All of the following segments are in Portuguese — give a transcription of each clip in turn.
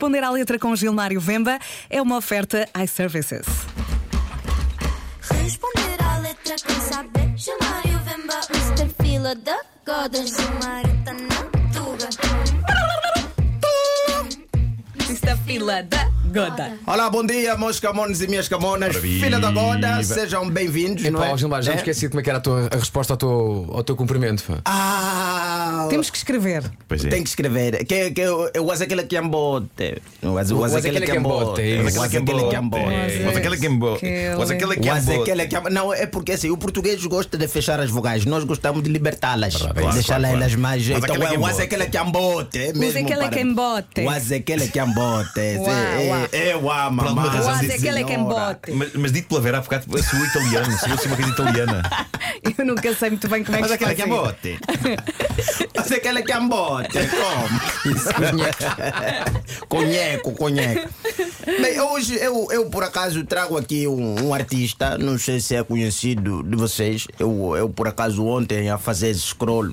Responder à letra com Gilmário Vemba é uma oferta iServices. Responder à letra com saber. Gilmário Vemba, Mr. Fila da Goda. Gilmário tá na tuga. É fila da Goda. Olá, bom dia, meus camões e minhas camonas. Viva. Filha da Goda, sejam bem-vindos. não Epá, é? Gilmar, já me É? esqueci como é que era a, tua, a resposta ao teu, ao teu cumprimento. Ah, Temos que escrever. Pois é. tem que escrever. Que, que eu, eu uso aquele que é embote. Eu uso- eu uso Usa aquele é é é Eu uso aquele que é embote. Mas aquele que é embote. Mas aquele é Usa é- Não, é porque assim, o português gosta de fechar as vogais, nós gostamos de libertá-las, claro, deixá-las claro, elas claro. mais. Então, é usa embote. aquele que é embote. é mesmo aquele é embote. Usa aquele é. É, é, mamãe. razão Uaz, disse, aquele é é embote. Mas, dito pela Vera há bocado, sou italiano, sou assim uma coisa italiana. Eu nunca sei muito bem como é que Mas se é faz. Usa aquele que é embote. Como? Conheco, conheco. Bem, hoje eu, eu por acaso trago aqui um, um artista, não sei se é conhecido de vocês. Eu, eu por acaso ontem a fazer scroll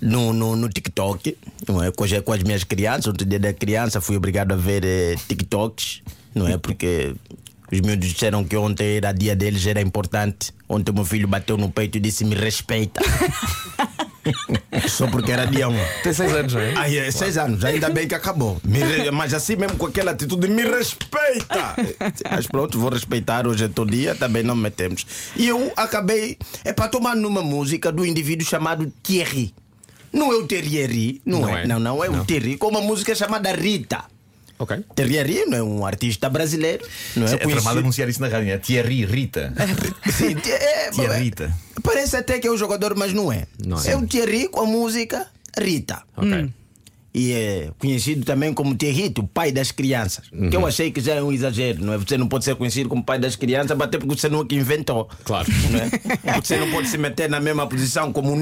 no, no, no TikTok, não é? Com, as- com as minhas crianças, outro dia da criança fui obrigado a ver eh, TikToks, não é? Porque os miúdos disseram que ontem era dia deles, era importante. Ontem meu filho bateu no peito e disse: Me respeita. Só porque era dia 1. Tem seis anos, não é? Aí é seis anos, ainda bem que acabou. Me Mas assim mesmo com aquela atitude, me respeita! Mas pronto, vou respeitar hoje é todo dia, também não me metemos. E eu acabei, é para tomar numa música do indivíduo chamado Thierry. Não é o Thierry, não, Não é. é. Não, não, é Não. o Thierry, com uma música chamada Rita. Ok. Thierry não é um artista brasileiro, não é, É tramado anunciar isso na rádio, é Thierry Rita. Sim, é, Tia é- Rita. Parece até que é o jogador, mas não é. Não é. é o Thierry com a música Rita. Ok. E é conhecido também como Territo, o pai das crianças. Que eu achei que já é um exagero, não é? Você não pode ser conhecido como pai das crianças, até porque você não é que inventou. Claro. Não é? Você não pode se meter na mesma posição como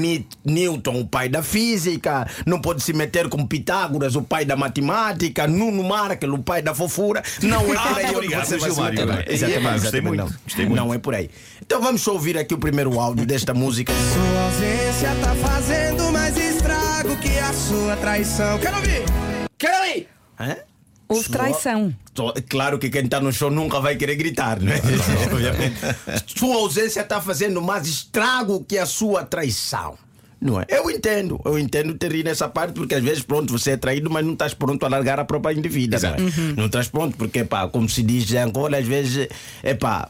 Newton, o pai da física, não pode se meter como Pitágoras, o pai da matemática, Nuno Markel, o pai da fofura. Não é por aí Ah, onde obrigado, você vai se Gilmário. meter. É, Exatamente, gostei muito, não. gostei muito. Não é por aí. Então vamos só ouvir aqui o primeiro áudio desta música. Sua ausência tá fazendo estrago que a sua traição. Quero ouvir! Quero ouvir! Hã? Houve traição. Claro que quem está no show nunca vai querer gritar, né? Obviamente. Sua ausência está fazendo mais estrago que a sua traição. Não é? Eu entendo, eu entendo ter rir nessa parte, porque às vezes, pronto, você é traído, mas não estás pronto a largar a própria indivídua. Não, é? não estás pronto, porque, pá, como se diz em Angola, às vezes, é pá,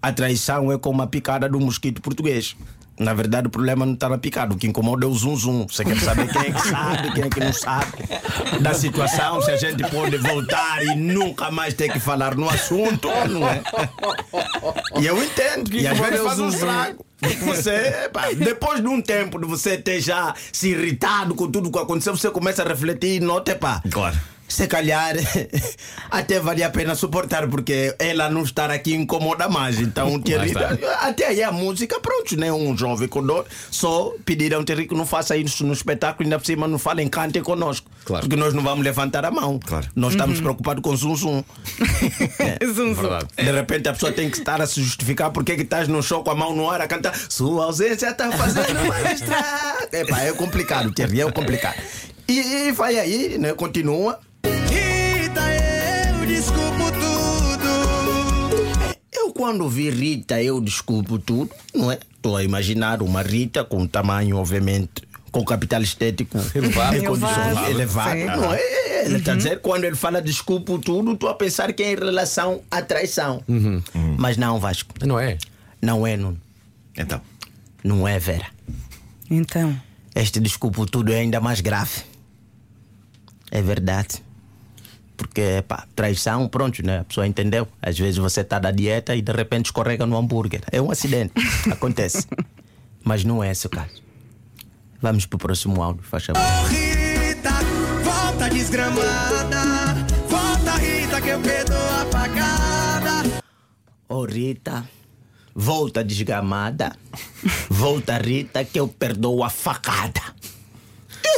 a traição é como a picada do mosquito português. Na verdade, o problema não está na picada. O que incomoda é o zum zum. Você quer saber quem é que sabe, quem é que não sabe da situação, se a gente pode voltar e nunca mais ter que falar no assunto, não é? E eu entendo. E às vezes faz um estrago. Você, pá, depois de um tempo de você ter já se irritado com tudo o que aconteceu, você começa a refletir e nota, pá. Claro. Se calhar até valia a pena suportar, porque ela não estar aqui incomoda mais. Então, Thierry, está. até aí a música, pronto, né? Um jovem com dor, só pedir ao Thierry que não faça isso no espetáculo, ainda por cima não falem, cantem conosco. Claro. Porque nós não vamos levantar a mão. Claro. Nós estamos preocupados com zum zum. Zum, zum. Verdade. De repente a pessoa tem que estar a se justificar porque é que estás no show com a mão no ar a cantar Sua ausência está fazendo mais. Epá, é complicado, Thierry, é complicado. E, e vai aí, né? Continua. Quando vi Rita, eu desculpo tudo, não é? Estou a imaginar uma Rita com um tamanho, obviamente, com capital estético Elevado. em condições. Não é? Ele está a dizer, quando ele fala desculpo tudo, estou a pensar que é em relação à traição. Mas não, Vasco. Não é? Não é, Nuno. Então. Não é, Vera. Então. Este desculpo tudo é ainda mais grave. É verdade. Porque, pá, traição, pronto, né? A pessoa entendeu. Às vezes você está da dieta e de repente escorrega no hambúrguer. É um acidente. Acontece. Mas não é esse o caso. Vamos pro próximo áudio, faz favor. Oh, Rita, volta desgramada. Volta, Rita, que eu perdoo apagada. Ô Rita, volta desgamada. Volta, Rita, que eu perdoo a facada.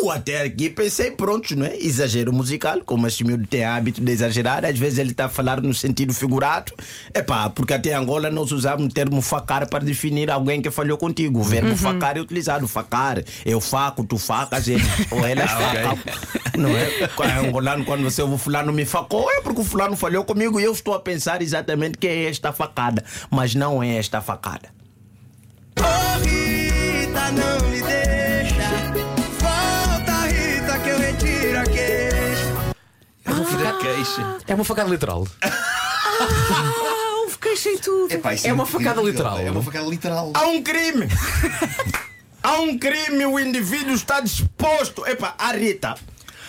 Eu até aqui pensei, pronto, não é? Exagero musical, como este miúdo tem hábito de exagerar, às vezes ele está a falar no sentido figurado. É pá, porque até em Angola nós usamos o termo facar para definir alguém que falhou contigo. O verbo facar é utilizado. Facar, eu faco, tu facas, ele, ou elas facam. Não é? Quando é angolano, quando você ouve o fulano me facou, é porque o fulano falhou comigo e eu estou a pensar exatamente que é esta facada. Mas não é esta facada. Ô Rita, não me deixa. Queixa. É uma facada literal. Ah, houve queixa e tudo. Epá, isso É uma incrível. facada literal. É uma facada literal. Há um crime. Há um crime, o indivíduo está disposto. Epa, a Rita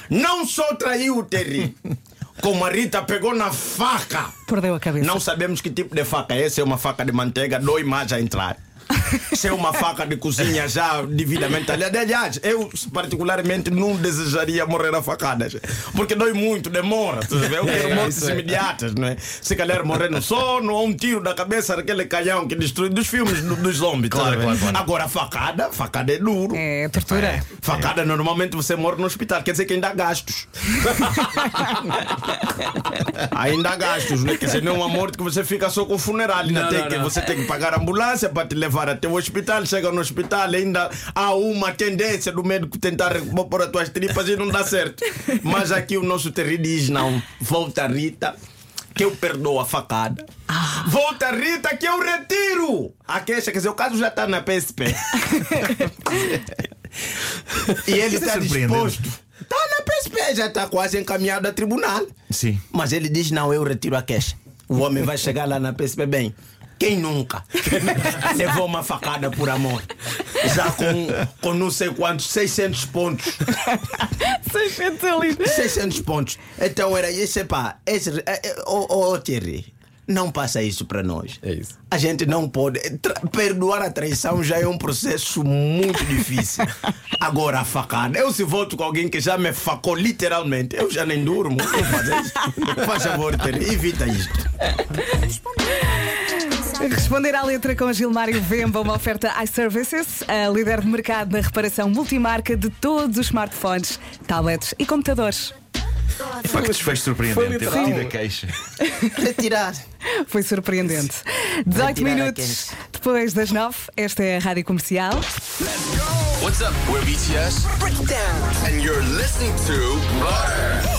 não só traiu o Terry, como a Rita pegou na faca. Perdeu a cabeça. Não sabemos que tipo de faca é. Se é uma faca de manteiga, dói mais a entrar. Se é uma faca de cozinha já devidamente talhada. Aliás, eu particularmente não desejaria morrer a facadas. Porque dói muito, demora. vê? Eu quero É, mortes é. imediatas, não é? Se calhar morrer no sono ou um tiro da cabeça daquele canhão que destrui dos filmes do- dos zombies. Claro, claro, claro. Agora, facada, facada é duro. É tortura. Facada, normalmente você morre no hospital, quer dizer que ainda há gastos. ainda há gastos, né? Quer dizer, não é uma morte que você fica só com o funeral. Ainda Não, tem não, que, não. Você tem que pagar a ambulância para te levar até o hospital. Chega no hospital, ainda há uma tendência do médico tentar pôr as tuas tripas e não dá certo. Mas aqui o nosso terri diz: não, volta Rita. Que eu perdoo a facada. Volta, Rita, que eu retiro a queixa. Quer dizer, o caso já está na PSP. E ele está disposto. Está na PSP, já está quase encaminhado a tribunal. Sim. Mas ele diz: não, eu retiro a queixa. O homem vai chegar lá na PSP bem. Quem nunca levou uma facada por amor? Já com, com não sei quantos, 600 pontos. 600 ali. 600 pontos. Então era isso, epá. Esse, é, oh, oh, Thierry, não passa isso para nós. É isso. A gente não pode. tra- perdoar a traição já é um processo muito difícil. Agora a facada. Eu se volto com alguém que já me facou literalmente, eu já nem durmo. Não faz isso. Faz favor, Thierry, evita isto. Responder à letra com Gilmário Vemba, uma oferta iServices, a líder de mercado na reparação multimarca de todos os smartphones, tablets e computadores. Pá, que desfecho surpreendente. Foi Ter retido a queixa. Retirar. Foi surpreendente. 18 tirar a minutos depois das 9, esta é a Rádio Comercial. What's up? We're BTS. Break it down. And you're listening to Butter.